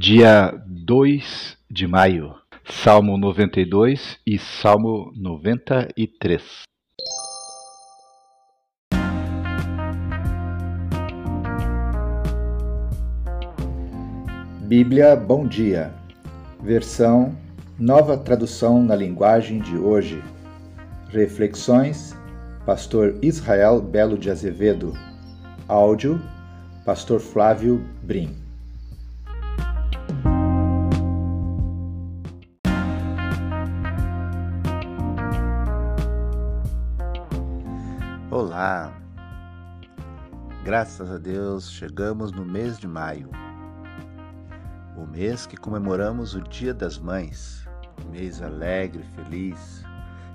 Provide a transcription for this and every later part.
Dia 2 de maio, Salmo 92 e Salmo 93. Bíblia Bom Dia, versão Nova Tradução na Linguagem de Hoje. Reflexões, Pastor Israel Belo de Azevedo. Áudio, Pastor Flávio Brim. Graças a Deus chegamos no mês de maio, o mês que comemoramos o Dia das Mães, um mês alegre, feliz,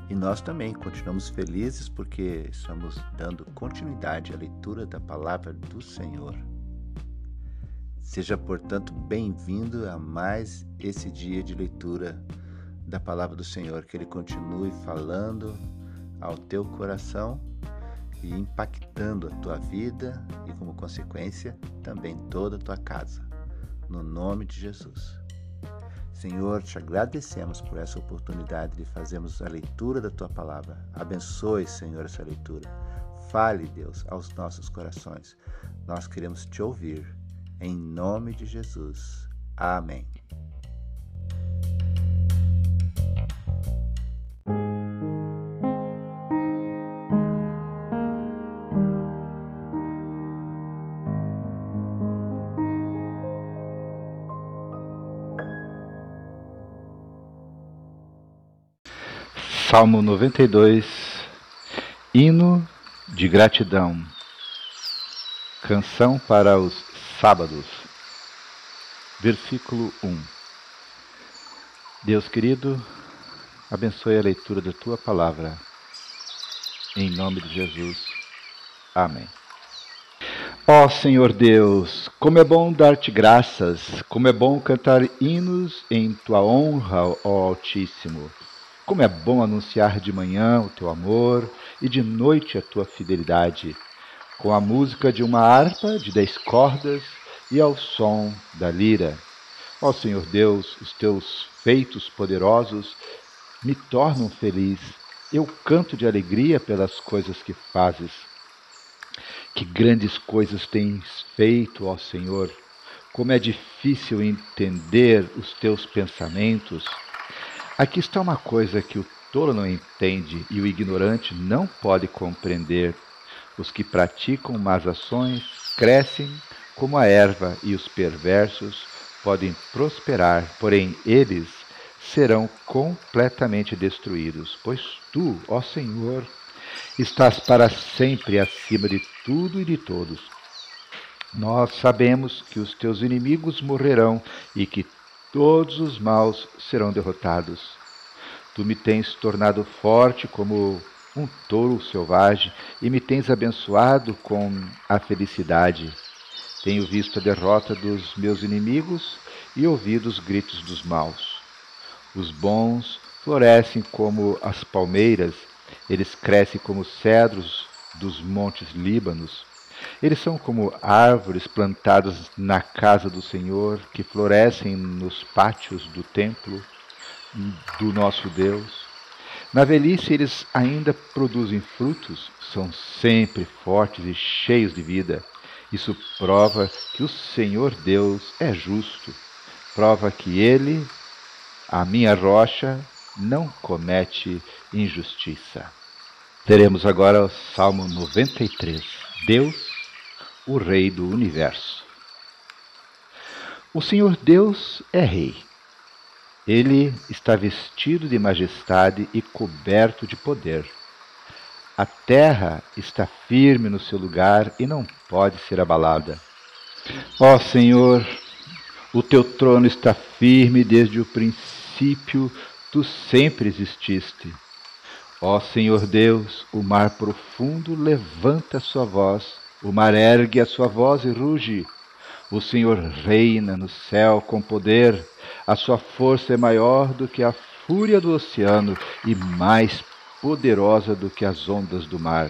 e nós também continuamos felizes porque estamos dando continuidade à leitura da palavra do Senhor. Seja, portanto, bem-vindo a mais esse dia de leitura da palavra do Senhor, que Ele continue falando ao teu coração e impactando a tua vida e, como consequência, também toda a tua casa. No nome de Jesus. Senhor, te agradecemos por essa oportunidade de fazermos a leitura da tua palavra. Abençoe, Senhor, essa leitura. Fale, Deus, aos nossos corações. Nós queremos te ouvir. Em nome de Jesus. Amém. Salmo 92 Hino de gratidão Canção para os sábados Versículo 1 Deus querido, abençoe a leitura da tua palavra. Em nome de Jesus. Amém. Ó Senhor Deus, como é bom dar-te graças, como é bom cantar hinos em tua honra, ó Altíssimo. Como é bom anunciar de manhã o teu amor e de noite a tua fidelidade, com a música de uma harpa de dez cordas e ao som da lira. Ó Senhor Deus, os teus feitos poderosos me tornam feliz. Eu canto de alegria pelas coisas que fazes. Que grandes coisas tens feito, ó Senhor. Como é difícil entender os teus pensamentos. Aqui está uma coisa que o tolo não entende e o ignorante não pode compreender. Os que praticam más ações crescem como a erva e os perversos podem prosperar, porém eles serão completamente destruídos, pois tu, ó Senhor, estás para sempre acima de tudo e de todos. Nós sabemos que os teus inimigos morrerão e que todos os maus serão derrotados. Tu me tens tornado forte como um touro selvagem e me tens abençoado com a felicidade. Tenho visto a derrota dos meus inimigos e ouvido os gritos dos maus. Os bons florescem como as palmeiras, eles crescem como cedros dos montes Líbanos. Eles são como árvores plantadas na casa do Senhor, que florescem nos pátios do templo do nosso Deus. Na velhice eles ainda produzem frutos, são sempre fortes e cheios de vida. Isso prova que o Senhor Deus é justo, prova que Ele, a minha rocha, não comete injustiça. Teremos agora o Salmo 93. Deus o Rei do Universo. O Senhor Deus é Rei. Ele está vestido de majestade e coberto de poder. A terra está firme no seu lugar e não pode ser abalada. Ó Senhor, o teu trono está firme desde o princípio, tu sempre exististe. Ó Senhor Deus, o mar profundo levanta sua voz o mar ergue a sua voz e ruge. O Senhor reina no céu com poder. A sua força é maior do que a fúria do oceano e mais poderosa do que as ondas do mar.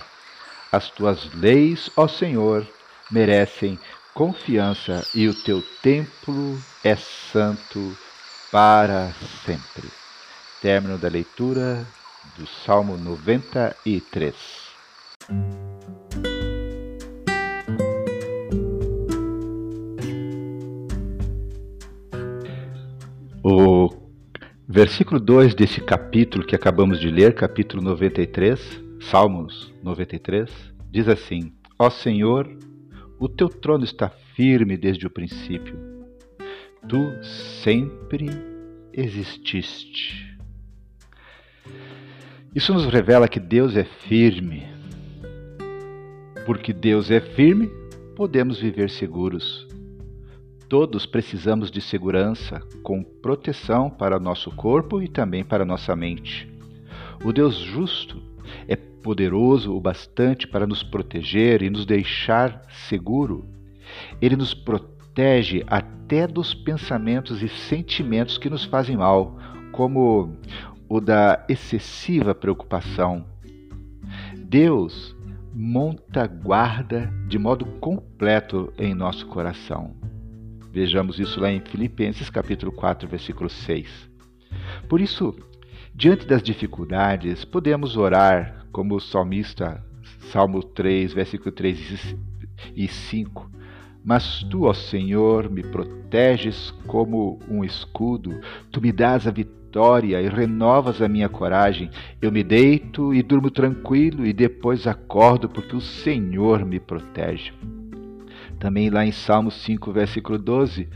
As tuas leis, ó Senhor, merecem confiança e o teu templo é santo para sempre. Término da leitura do Salmo 93. O versículo 2 desse capítulo que acabamos de ler, capítulo 93, Salmos 93, diz assim: Ó Senhor, o teu trono está firme desde o princípio. Tu sempre exististe. Isso nos revela que Deus é firme. Porque Deus é firme, podemos viver seguros. Todos precisamos de segurança, com proteção para nosso corpo e também para nossa mente. O Deus justo é poderoso o bastante para nos proteger e nos deixar seguro. Ele nos protege até dos pensamentos e sentimentos que nos fazem mal, como o da excessiva preocupação. Deus monta guarda de modo completo em nosso coração. Vejamos isso lá em Filipenses capítulo 4, versículo 6. Por isso, diante das dificuldades, podemos orar como o salmista, Salmo 3, versículo 3 e 5. Mas tu, ó Senhor, me proteges como um escudo, tu me dás a vitória e renovas a minha coragem. Eu me deito e durmo tranquilo e depois acordo porque o Senhor me protege. Também lá em Salmo 5, versículo 12: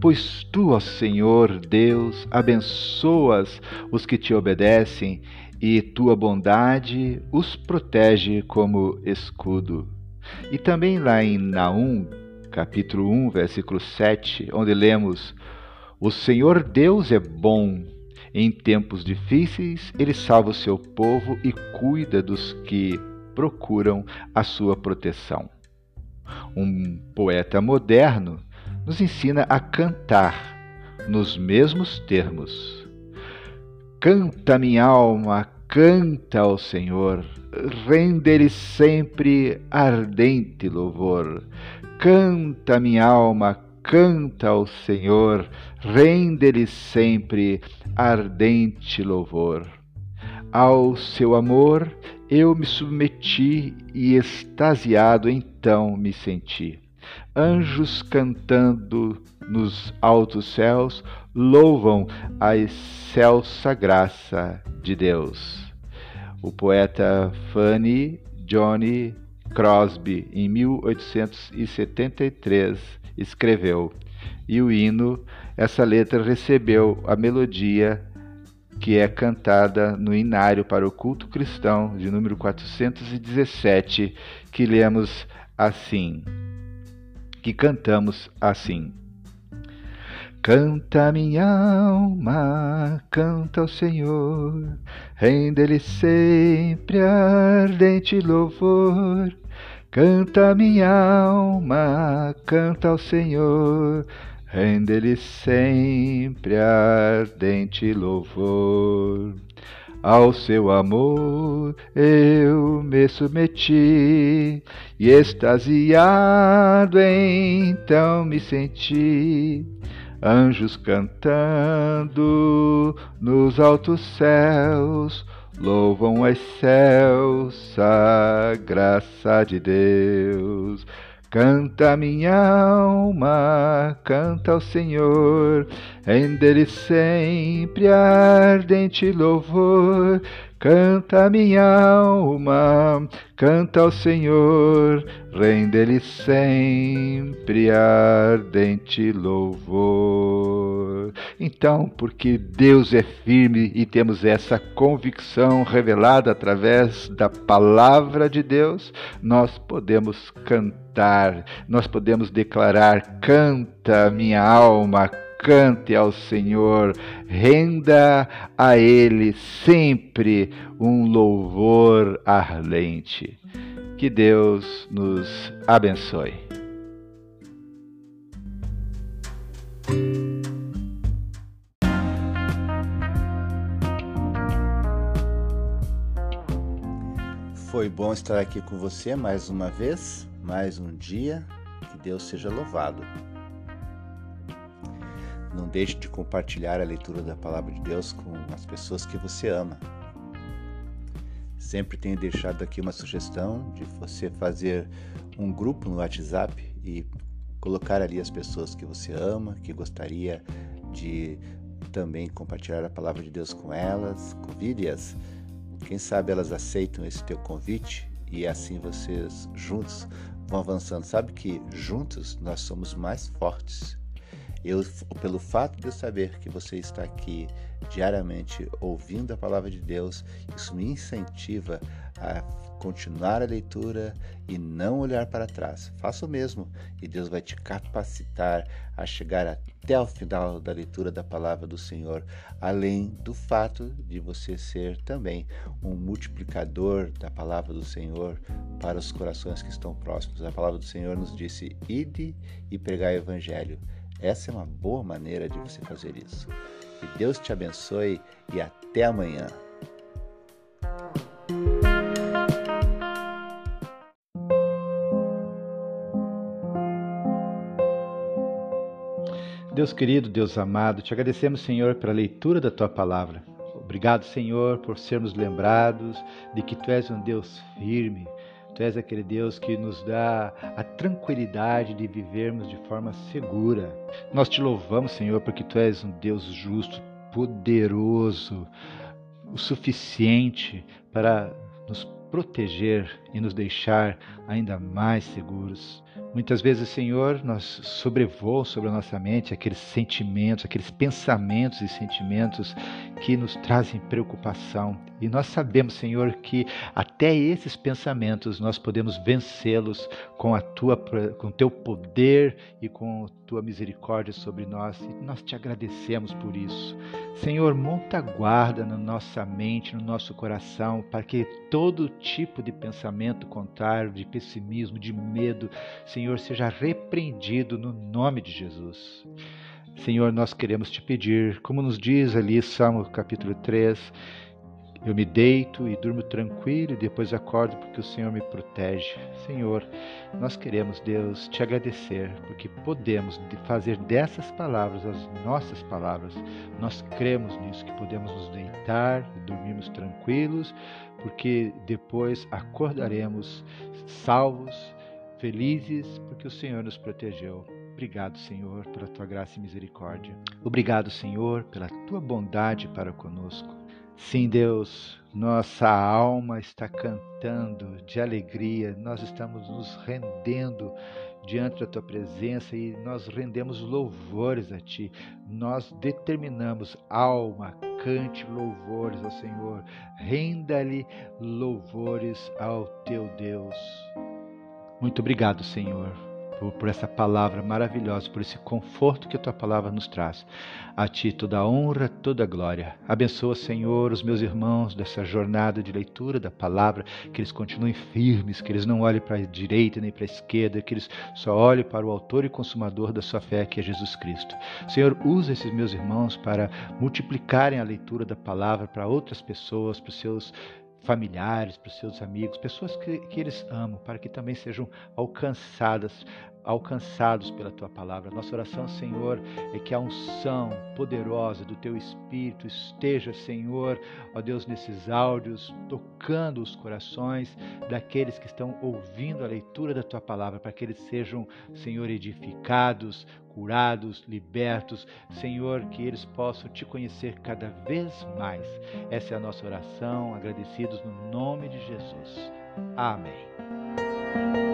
Pois tu, ó Senhor Deus, abençoas os que te obedecem, e tua bondade os protege como escudo. E também lá em Naum, capítulo 1, versículo 7, onde lemos: O Senhor Deus é bom. Em tempos difíceis, ele salva o seu povo e cuida dos que procuram a sua proteção. Um poeta moderno nos ensina a cantar nos mesmos termos. Canta, minha alma, canta ao Senhor, rende-lhe sempre ardente louvor. Canta, minha alma, canta ao Senhor, rende-lhe sempre ardente louvor. Ao seu amor eu me submeti e extasiado então me senti. Anjos cantando nos altos céus louvam a excelsa graça de Deus. O poeta Fanny Johnny Crosby, em 1873, escreveu, e o hino, essa letra recebeu a melodia que é cantada no Inário para o Culto Cristão, de número 417, que lemos assim, que cantamos assim. Canta minha alma, canta ao Senhor, rende-lhe sempre ardente louvor. Canta minha alma, canta ao Senhor, rende-lhe sempre ardente louvor. Ao seu amor eu me submeti e extasiado então me senti. Anjos cantando nos altos céus, louvam a graça de Deus. Canta minha alma, canta ao Senhor, rende-lhe sempre ardente louvor. Canta minha alma, canta ao Senhor, rende-lhe sempre ardente louvor. Então, porque Deus é firme e temos essa convicção revelada através da palavra de Deus, nós podemos cantar, nós podemos declarar: canta minha alma, cante ao Senhor, renda a Ele sempre um louvor ardente. Que Deus nos abençoe. Foi bom estar aqui com você mais uma vez, mais um dia Que Deus seja louvado. Não deixe de compartilhar a leitura da palavra de Deus com as pessoas que você ama. Sempre tenho deixado aqui uma sugestão de você fazer um grupo no WhatsApp e colocar ali as pessoas que você ama, que gostaria de também compartilhar a palavra de Deus com elas, convide-as. Quem sabe elas aceitam esse teu convite e assim vocês juntos vão avançando. Sabe que juntos nós somos mais fortes. Eu, pelo fato de eu saber que você está aqui diariamente ouvindo a palavra de Deus, isso me incentiva a continuar a leitura e não olhar para trás. Faça o mesmo e Deus vai te capacitar a chegar até o final da leitura da palavra do Senhor, além do fato de você ser também um multiplicador da palavra do Senhor para os corações que estão próximos. A palavra do Senhor nos disse: "Ide e pregai o evangelho". Essa é uma boa maneira de você fazer isso. Que Deus te abençoe e até amanhã. Deus querido, Deus amado, te agradecemos, Senhor, pela leitura da tua palavra. Obrigado, Senhor, por sermos lembrados de que tu és um Deus firme, Tu és aquele Deus que nos dá a tranquilidade de vivermos de forma segura. Nós te louvamos, Senhor, porque Tu és um Deus justo, poderoso, o suficiente para nos proteger e nos deixar ainda mais seguros. Muitas vezes, Senhor, nós sobrevoam sobre a nossa mente aqueles sentimentos, aqueles pensamentos e sentimentos que nos trazem preocupação. E nós sabemos, Senhor, que até esses pensamentos nós podemos vencê-los com a tua com teu poder e com a tua misericórdia sobre nós. E nós te agradecemos por isso. Senhor, monta guarda na nossa mente, no nosso coração, para que todo tipo de pensamento contrário, de pessimismo, de medo, Senhor, seja repreendido no nome de Jesus. Senhor, nós queremos te pedir, como nos diz ali Salmo capítulo 3, eu me deito e durmo tranquilo e depois acordo porque o Senhor me protege. Senhor, nós queremos, Deus, te agradecer porque podemos fazer dessas palavras as nossas palavras. Nós cremos nisso, que podemos nos deitar e dormirmos tranquilos, porque depois acordaremos salvos, felizes, porque o Senhor nos protegeu. Obrigado, Senhor, pela tua graça e misericórdia. Obrigado, Senhor, pela tua bondade para conosco. Sim, Deus, nossa alma está cantando de alegria, nós estamos nos rendendo diante da tua presença e nós rendemos louvores a ti. Nós determinamos, alma, cante louvores ao Senhor, renda-lhe louvores ao teu Deus. Muito obrigado, Senhor por, por, essa palavra maravilhosa, por esse conforto que a tua palavra nos traz. A ti toda honra, toda glória. Abençoa, Senhor, os meus irmãos dessa jornada de leitura da palavra, que eles continuem firmes, que eles não olhem para a direita nem para a esquerda, que eles só olhem para o autor e consumador da sua fé, que é Jesus Cristo. Senhor, usa esses meus irmãos para multiplicarem a leitura da palavra para outras pessoas, para os seus familiares, para os seus amigos, pessoas que, que eles amam, para que também sejam alcançadas, alcançados pela tua palavra. Nossa oração, Senhor, é que a unção poderosa do teu Espírito esteja, Senhor, ó Deus, nesses áudios, tocando os corações daqueles que estão ouvindo a leitura da tua palavra, para que eles sejam, Senhor, edificados, curados, libertos, Senhor, que eles possam te conhecer cada vez mais. Essa é a nossa oração, agradecidos no nome de Jesus. Amém.